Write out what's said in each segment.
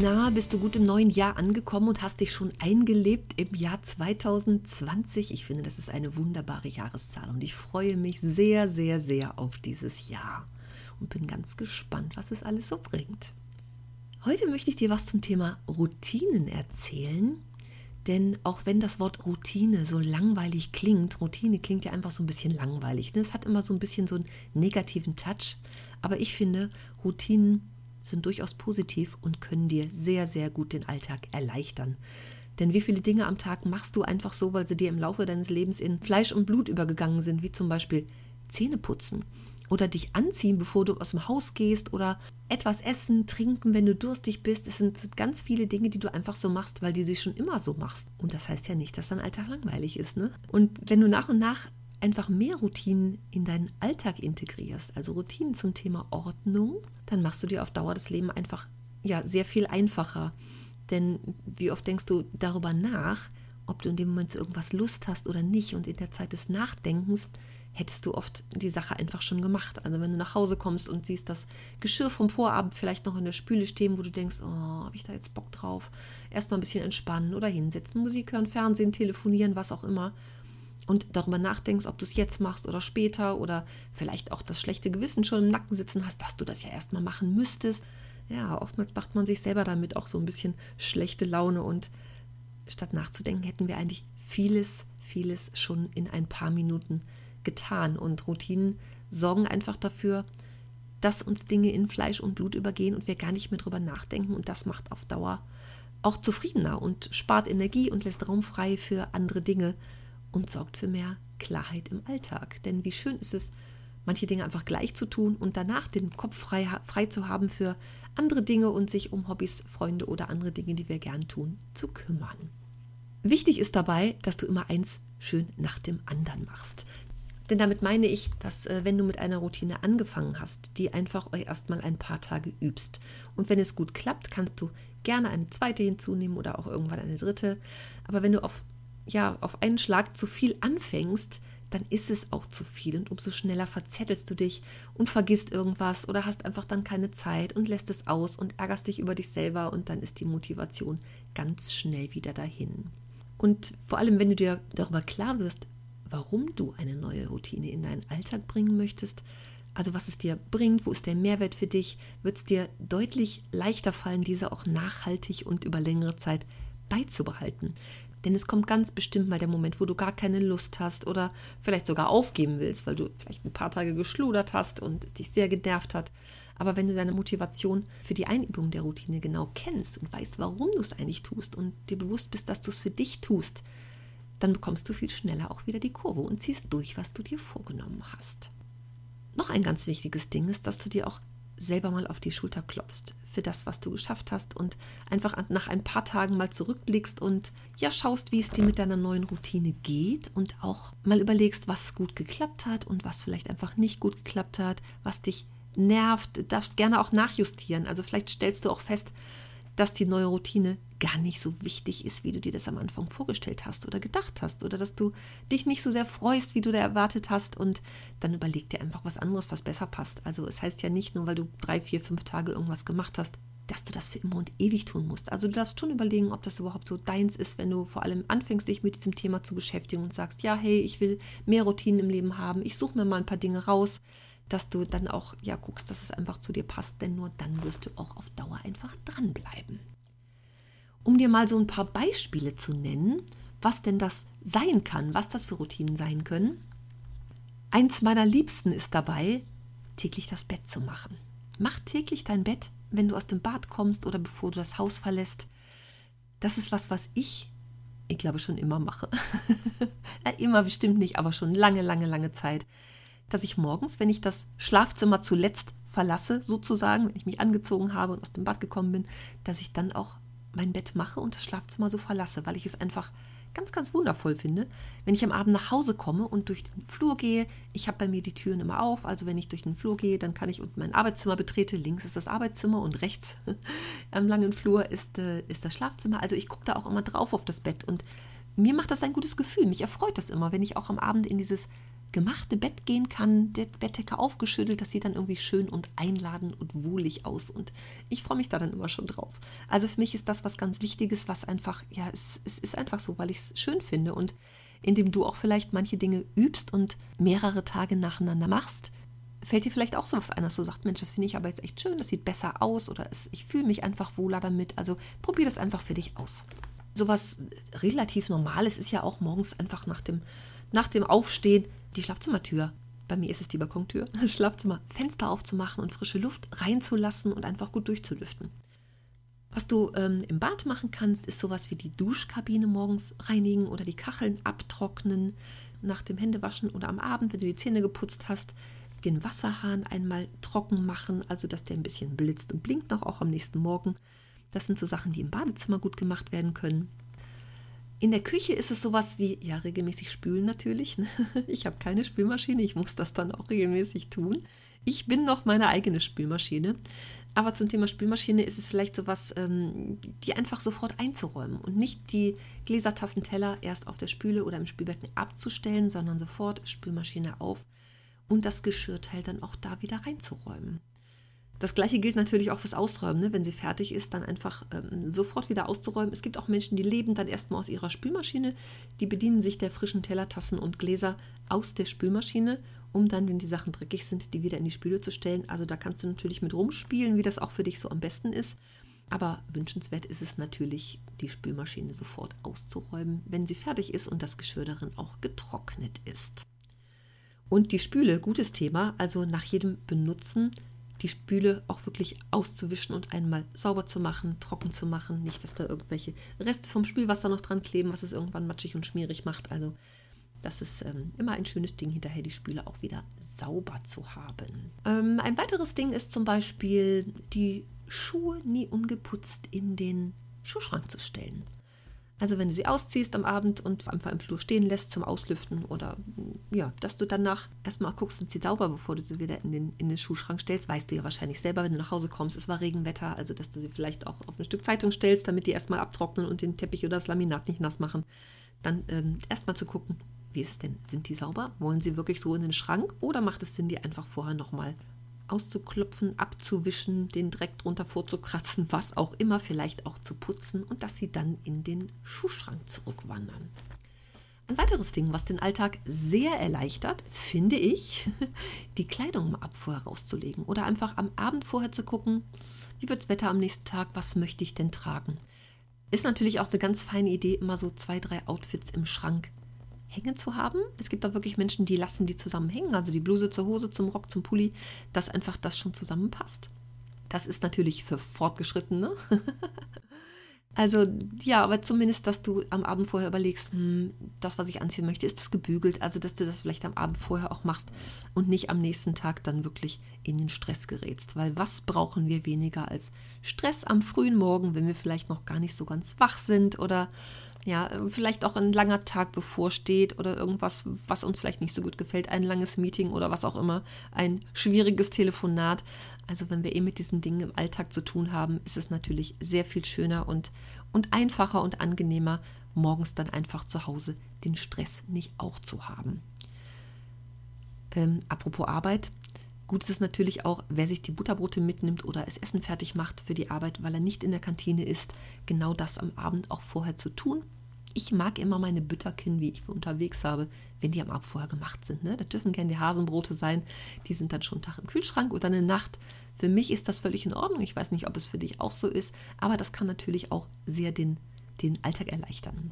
Na, bist du gut im neuen Jahr angekommen und hast dich schon eingelebt im Jahr 2020? Ich finde, das ist eine wunderbare Jahreszahl und ich freue mich sehr, sehr, sehr auf dieses Jahr und bin ganz gespannt, was es alles so bringt. Heute möchte ich dir was zum Thema Routinen erzählen. Denn auch wenn das Wort Routine so langweilig klingt, Routine klingt ja einfach so ein bisschen langweilig. Ne? Es hat immer so ein bisschen so einen negativen Touch. Aber ich finde, Routinen sind durchaus positiv und können dir sehr, sehr gut den Alltag erleichtern. Denn wie viele Dinge am Tag machst du einfach so, weil sie dir im Laufe deines Lebens in Fleisch und Blut übergegangen sind, wie zum Beispiel Zähne putzen oder dich anziehen, bevor du aus dem Haus gehst oder etwas essen, trinken, wenn du durstig bist. Es sind ganz viele Dinge, die du einfach so machst, weil du sie schon immer so machst. Und das heißt ja nicht, dass dein Alltag langweilig ist. Ne? Und wenn du nach und nach einfach mehr Routinen in deinen Alltag integrierst, also Routinen zum Thema Ordnung, dann machst du dir auf Dauer das Leben einfach ja sehr viel einfacher. Denn wie oft denkst du darüber nach, ob du in dem Moment zu irgendwas Lust hast oder nicht und in der Zeit des Nachdenkens hättest du oft die Sache einfach schon gemacht. Also wenn du nach Hause kommst und siehst das Geschirr vom Vorabend vielleicht noch in der Spüle stehen, wo du denkst, oh, habe ich da jetzt Bock drauf? Erstmal ein bisschen entspannen oder hinsetzen, Musik hören, Fernsehen, telefonieren, was auch immer und darüber nachdenkst, ob du es jetzt machst oder später oder vielleicht auch das schlechte Gewissen schon im Nacken sitzen hast, dass du das ja erstmal machen müsstest. Ja, oftmals macht man sich selber damit auch so ein bisschen schlechte Laune und statt nachzudenken, hätten wir eigentlich vieles, vieles schon in ein paar Minuten getan. Und Routinen sorgen einfach dafür, dass uns Dinge in Fleisch und Blut übergehen und wir gar nicht mehr drüber nachdenken. Und das macht auf Dauer auch zufriedener und spart Energie und lässt Raum frei für andere Dinge und sorgt für mehr Klarheit im Alltag. Denn wie schön ist es, manche Dinge einfach gleich zu tun und danach den Kopf frei, frei zu haben für andere Dinge und sich um Hobbys, Freunde oder andere Dinge, die wir gern tun, zu kümmern. Wichtig ist dabei, dass du immer eins schön nach dem anderen machst. Denn damit meine ich, dass äh, wenn du mit einer Routine angefangen hast, die einfach erstmal ein paar Tage übst. Und wenn es gut klappt, kannst du gerne eine zweite hinzunehmen oder auch irgendwann eine dritte. Aber wenn du auf ja auf einen Schlag zu viel anfängst, dann ist es auch zu viel und umso schneller verzettelst du dich und vergisst irgendwas oder hast einfach dann keine Zeit und lässt es aus und ärgerst dich über dich selber und dann ist die Motivation ganz schnell wieder dahin. Und vor allem, wenn du dir darüber klar wirst, warum du eine neue Routine in deinen Alltag bringen möchtest, also was es dir bringt, wo ist der Mehrwert für dich, wird es dir deutlich leichter fallen, diese auch nachhaltig und über längere Zeit beizubehalten. Denn es kommt ganz bestimmt mal der Moment, wo du gar keine Lust hast oder vielleicht sogar aufgeben willst, weil du vielleicht ein paar Tage geschludert hast und es dich sehr genervt hat. Aber wenn du deine Motivation für die Einübung der Routine genau kennst und weißt, warum du es eigentlich tust und dir bewusst bist, dass du es für dich tust, dann bekommst du viel schneller auch wieder die Kurve und ziehst durch, was du dir vorgenommen hast. Noch ein ganz wichtiges Ding ist, dass du dir auch selber mal auf die Schulter klopfst für das, was du geschafft hast und einfach nach ein paar Tagen mal zurückblickst und ja schaust, wie es dir mit deiner neuen Routine geht und auch mal überlegst, was gut geklappt hat und was vielleicht einfach nicht gut geklappt hat, was dich nervt, darfst gerne auch nachjustieren. Also vielleicht stellst du auch fest, dass die neue Routine gar nicht so wichtig ist, wie du dir das am Anfang vorgestellt hast oder gedacht hast oder dass du dich nicht so sehr freust, wie du da erwartet hast und dann überleg dir einfach was anderes, was besser passt. Also es heißt ja nicht nur, weil du drei, vier, fünf Tage irgendwas gemacht hast, dass du das für immer und ewig tun musst. Also du darfst schon überlegen, ob das überhaupt so deins ist, wenn du vor allem anfängst, dich mit diesem Thema zu beschäftigen und sagst, ja, hey, ich will mehr Routinen im Leben haben, ich suche mir mal ein paar Dinge raus, dass du dann auch ja guckst, dass es einfach zu dir passt, denn nur dann wirst du auch auf Dauer einfach dranbleiben. Um dir mal so ein paar Beispiele zu nennen, was denn das sein kann, was das für Routinen sein können. Eins meiner Liebsten ist dabei, täglich das Bett zu machen. Mach täglich dein Bett, wenn du aus dem Bad kommst oder bevor du das Haus verlässt. Das ist was, was ich, ich glaube, schon immer mache. immer bestimmt nicht, aber schon lange, lange, lange Zeit dass ich morgens, wenn ich das Schlafzimmer zuletzt verlasse, sozusagen, wenn ich mich angezogen habe und aus dem Bad gekommen bin, dass ich dann auch mein Bett mache und das Schlafzimmer so verlasse, weil ich es einfach ganz, ganz wundervoll finde, wenn ich am Abend nach Hause komme und durch den Flur gehe. Ich habe bei mir die Türen immer auf, also wenn ich durch den Flur gehe, dann kann ich und mein Arbeitszimmer betrete. Links ist das Arbeitszimmer und rechts am langen Flur ist, äh, ist das Schlafzimmer. Also ich gucke da auch immer drauf auf das Bett und mir macht das ein gutes Gefühl. Mich erfreut das immer, wenn ich auch am Abend in dieses gemachte Bett gehen kann, der Bettdecke aufgeschüttelt, das sieht dann irgendwie schön und einladend und wohlig aus und ich freue mich da dann immer schon drauf. Also für mich ist das was ganz Wichtiges, was einfach, ja, es, es ist einfach so, weil ich es schön finde und indem du auch vielleicht manche Dinge übst und mehrere Tage nacheinander machst, fällt dir vielleicht auch sowas ein, dass du sagst, Mensch, das finde ich aber jetzt echt schön, das sieht besser aus oder es, ich fühle mich einfach wohler damit. Also probier das einfach für dich aus. Sowas relativ Normales ist ja auch morgens einfach nach dem, nach dem Aufstehen die Schlafzimmertür. Bei mir ist es die Balkontür. Das Schlafzimmer, Fenster aufzumachen und frische Luft reinzulassen und einfach gut durchzulüften. Was du ähm, im Bad machen kannst, ist sowas wie die Duschkabine morgens reinigen oder die Kacheln abtrocknen nach dem Händewaschen oder am Abend, wenn du die Zähne geputzt hast, den Wasserhahn einmal trocken machen, also dass der ein bisschen blitzt und blinkt noch auch am nächsten Morgen. Das sind so Sachen, die im Badezimmer gut gemacht werden können. In der Küche ist es sowas wie, ja, regelmäßig spülen natürlich. Ne? Ich habe keine Spülmaschine, ich muss das dann auch regelmäßig tun. Ich bin noch meine eigene Spülmaschine. Aber zum Thema Spülmaschine ist es vielleicht sowas, ähm, die einfach sofort einzuräumen und nicht die Gläsertassenteller erst auf der Spüle oder im Spülbecken abzustellen, sondern sofort Spülmaschine auf und das Geschirrteil dann auch da wieder reinzuräumen. Das gleiche gilt natürlich auch fürs Ausräumen. Ne? Wenn sie fertig ist, dann einfach ähm, sofort wieder auszuräumen. Es gibt auch Menschen, die leben dann erstmal aus ihrer Spülmaschine. Die bedienen sich der frischen Teller, Tassen und Gläser aus der Spülmaschine, um dann, wenn die Sachen dreckig sind, die wieder in die Spüle zu stellen. Also da kannst du natürlich mit rumspielen, wie das auch für dich so am besten ist. Aber wünschenswert ist es natürlich, die Spülmaschine sofort auszuräumen, wenn sie fertig ist und das Geschirr darin auch getrocknet ist. Und die Spüle, gutes Thema, also nach jedem Benutzen die Spüle auch wirklich auszuwischen und einmal sauber zu machen, trocken zu machen. Nicht, dass da irgendwelche Reste vom Spülwasser noch dran kleben, was es irgendwann matschig und schmierig macht. Also das ist ähm, immer ein schönes Ding, hinterher die Spüle auch wieder sauber zu haben. Ähm, ein weiteres Ding ist zum Beispiel, die Schuhe nie ungeputzt in den Schuhschrank zu stellen. Also wenn du sie ausziehst am Abend und einfach im Flur stehen lässt zum Auslüften oder ja, dass du danach erstmal guckst, sind sie sauber, bevor du sie wieder in den, in den Schuhschrank stellst, weißt du ja wahrscheinlich selber, wenn du nach Hause kommst, es war Regenwetter, also dass du sie vielleicht auch auf ein Stück Zeitung stellst, damit die erstmal abtrocknen und den Teppich oder das Laminat nicht nass machen. Dann ähm, erstmal zu gucken, wie ist es denn? Sind die sauber? Wollen sie wirklich so in den Schrank oder macht es Sinn, die einfach vorher nochmal auszuklopfen, abzuwischen, den Dreck drunter vorzukratzen, was auch immer, vielleicht auch zu putzen und dass sie dann in den Schuhschrank zurückwandern. Ein weiteres Ding, was den Alltag sehr erleichtert, finde ich, die Kleidung im Abend rauszulegen oder einfach am Abend vorher zu gucken, wie wird das Wetter am nächsten Tag, was möchte ich denn tragen. Ist natürlich auch eine ganz feine Idee, immer so zwei, drei Outfits im Schrank hängen zu haben. Es gibt auch wirklich Menschen, die lassen die zusammen hängen, also die Bluse zur Hose, zum Rock, zum Pulli, dass einfach das schon zusammenpasst. Das ist natürlich für Fortgeschrittene. also ja, aber zumindest, dass du am Abend vorher überlegst, hm, das, was ich anziehen möchte, ist das gebügelt. Also, dass du das vielleicht am Abend vorher auch machst und nicht am nächsten Tag dann wirklich in den Stress gerätst. Weil was brauchen wir weniger als Stress am frühen Morgen, wenn wir vielleicht noch gar nicht so ganz wach sind oder ja, vielleicht auch ein langer Tag bevorsteht oder irgendwas, was uns vielleicht nicht so gut gefällt, ein langes Meeting oder was auch immer, ein schwieriges Telefonat. Also wenn wir eh mit diesen Dingen im Alltag zu tun haben, ist es natürlich sehr viel schöner und, und einfacher und angenehmer, morgens dann einfach zu Hause den Stress nicht auch zu haben. Ähm, apropos Arbeit, Gut ist es natürlich auch, wer sich die Butterbrote mitnimmt oder das Essen fertig macht für die Arbeit, weil er nicht in der Kantine ist, genau das am Abend auch vorher zu tun. Ich mag immer meine Bütterkin, wie ich unterwegs habe, wenn die am Abend vorher gemacht sind. Ne? Das dürfen gerne die Hasenbrote sein. Die sind dann schon einen Tag im Kühlschrank oder eine Nacht. Für mich ist das völlig in Ordnung. Ich weiß nicht, ob es für dich auch so ist, aber das kann natürlich auch sehr den, den Alltag erleichtern.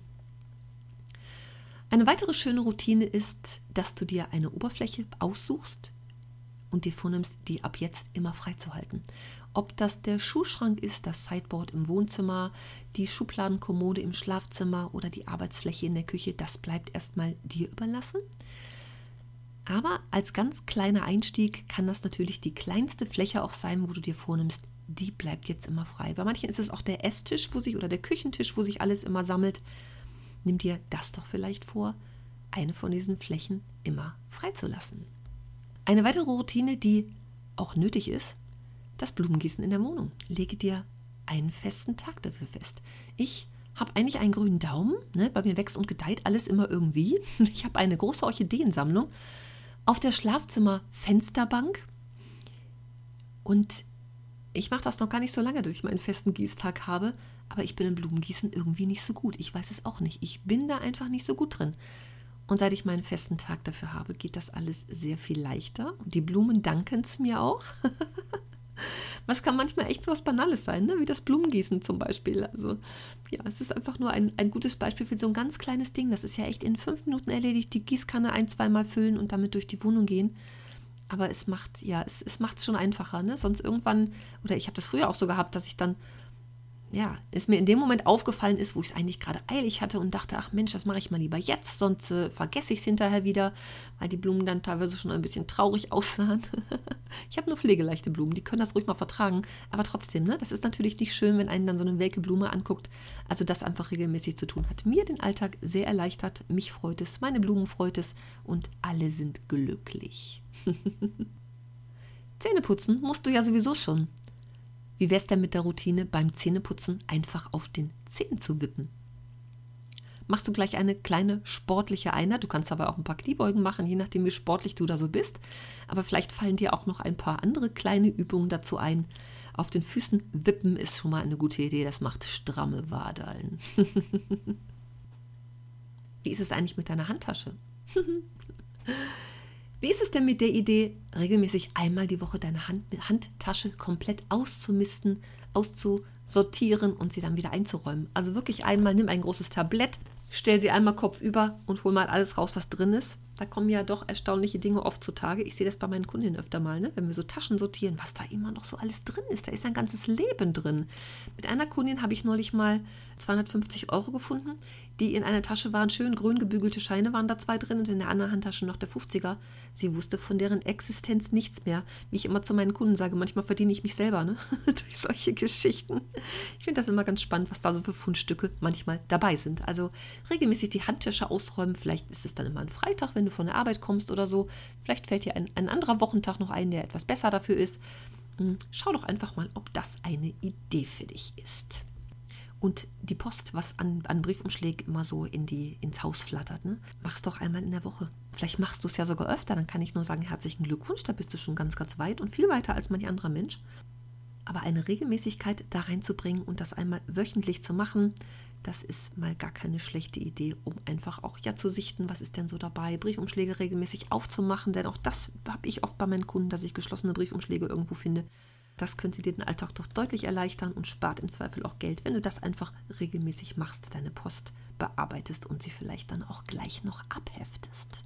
Eine weitere schöne Routine ist, dass du dir eine Oberfläche aussuchst und dir vornimmst, die ab jetzt immer freizuhalten. Ob das der Schuhschrank ist, das Sideboard im Wohnzimmer, die Schubladenkommode im Schlafzimmer oder die Arbeitsfläche in der Küche, das bleibt erstmal dir überlassen. Aber als ganz kleiner Einstieg kann das natürlich die kleinste Fläche auch sein, wo du dir vornimmst, die bleibt jetzt immer frei. Bei manchen ist es auch der Esstisch, wo sich oder der Küchentisch, wo sich alles immer sammelt. Nimm dir das doch vielleicht vor, eine von diesen Flächen immer freizulassen. Eine weitere Routine, die auch nötig ist, das Blumengießen in der Wohnung. Lege dir einen festen Tag dafür fest. Ich habe eigentlich einen grünen Daumen. Ne? Bei mir wächst und gedeiht alles immer irgendwie. Ich habe eine große Orchideensammlung auf der Schlafzimmer-Fensterbank. Und ich mache das noch gar nicht so lange, dass ich meinen festen Gießtag habe. Aber ich bin im Blumengießen irgendwie nicht so gut. Ich weiß es auch nicht. Ich bin da einfach nicht so gut drin. Und seit ich meinen festen Tag dafür habe, geht das alles sehr viel leichter. Und die Blumen danken es mir auch. Was kann manchmal echt so was Banales sein, ne? wie das Blumengießen zum Beispiel. Also ja, es ist einfach nur ein, ein gutes Beispiel für so ein ganz kleines Ding. Das ist ja echt in fünf Minuten erledigt. Die Gießkanne ein, zweimal füllen und damit durch die Wohnung gehen. Aber es macht ja, es, es macht es schon einfacher. Ne? Sonst irgendwann, oder ich habe das früher auch so gehabt, dass ich dann ja, es mir in dem Moment aufgefallen ist, wo ich es eigentlich gerade eilig hatte und dachte, ach Mensch, das mache ich mal lieber jetzt, sonst äh, vergesse ich es hinterher wieder, weil die Blumen dann teilweise schon ein bisschen traurig aussahen. ich habe nur pflegeleichte Blumen, die können das ruhig mal vertragen, aber trotzdem, ne, das ist natürlich nicht schön, wenn einen dann so eine welke Blume anguckt. Also das einfach regelmäßig zu tun, hat mir den Alltag sehr erleichtert, mich freut es, meine Blumen freut es und alle sind glücklich. Zähne putzen musst du ja sowieso schon. Wie wäre es denn mit der Routine beim Zähneputzen einfach auf den Zehen zu wippen? Machst du gleich eine kleine sportliche Einheit. Du kannst aber auch ein paar Kniebeugen machen, je nachdem, wie sportlich du da so bist. Aber vielleicht fallen dir auch noch ein paar andere kleine Übungen dazu ein. Auf den Füßen wippen ist schon mal eine gute Idee. Das macht stramme Wadeln. wie ist es eigentlich mit deiner Handtasche? Wie ist es denn mit der Idee, regelmäßig einmal die Woche deine Hand, Handtasche komplett auszumisten, auszusortieren und sie dann wieder einzuräumen? Also wirklich einmal, nimm ein großes Tablett, stell sie einmal kopfüber und hol mal alles raus, was drin ist. Da kommen ja doch erstaunliche Dinge oft zutage. Ich sehe das bei meinen Kundinnen öfter mal, ne? wenn wir so Taschen sortieren, was da immer noch so alles drin ist. Da ist ein ganzes Leben drin. Mit einer Kundin habe ich neulich mal 250 Euro gefunden die in einer Tasche waren. Schön grün gebügelte Scheine waren da zwei drin und in der anderen Handtasche noch der 50er. Sie wusste von deren Existenz nichts mehr. Wie ich immer zu meinen Kunden sage, manchmal verdiene ich mich selber ne? durch solche Geschichten. Ich finde das immer ganz spannend, was da so für Fundstücke manchmal dabei sind. Also regelmäßig die Handtasche ausräumen. Vielleicht ist es dann immer ein Freitag, wenn du von der Arbeit kommst oder so. Vielleicht fällt dir ein, ein anderer Wochentag noch ein, der etwas besser dafür ist. Hm, schau doch einfach mal, ob das eine Idee für dich ist und die Post, was an, an Briefumschlägen immer so in die, ins Haus flattert, ne? mach's doch einmal in der Woche. Vielleicht machst du es ja sogar öfter, dann kann ich nur sagen, herzlichen Glückwunsch, da bist du schon ganz, ganz weit und viel weiter als manch anderer Mensch. Aber eine Regelmäßigkeit da reinzubringen und das einmal wöchentlich zu machen, das ist mal gar keine schlechte Idee, um einfach auch ja zu sichten, was ist denn so dabei, Briefumschläge regelmäßig aufzumachen, denn auch das habe ich oft bei meinen Kunden, dass ich geschlossene Briefumschläge irgendwo finde. Das könnte dir den Alltag doch deutlich erleichtern und spart im Zweifel auch Geld, wenn du das einfach regelmäßig machst, deine Post bearbeitest und sie vielleicht dann auch gleich noch abheftest.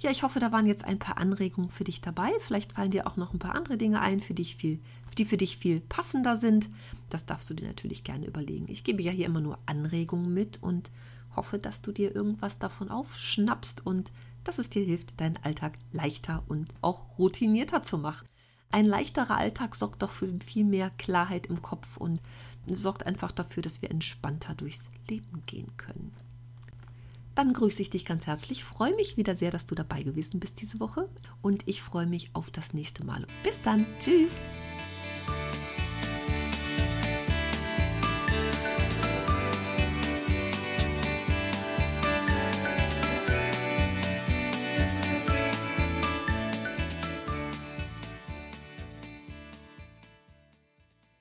Ja, ich hoffe, da waren jetzt ein paar Anregungen für dich dabei. Vielleicht fallen dir auch noch ein paar andere Dinge ein, für dich viel, die für dich viel passender sind. Das darfst du dir natürlich gerne überlegen. Ich gebe ja hier immer nur Anregungen mit und hoffe, dass du dir irgendwas davon aufschnappst und dass es dir hilft, deinen Alltag leichter und auch routinierter zu machen. Ein leichterer Alltag sorgt doch für viel mehr Klarheit im Kopf und sorgt einfach dafür, dass wir entspannter durchs Leben gehen können. Dann grüße ich dich ganz herzlich, freue mich wieder sehr, dass du dabei gewesen bist diese Woche und ich freue mich auf das nächste Mal. Bis dann, tschüss!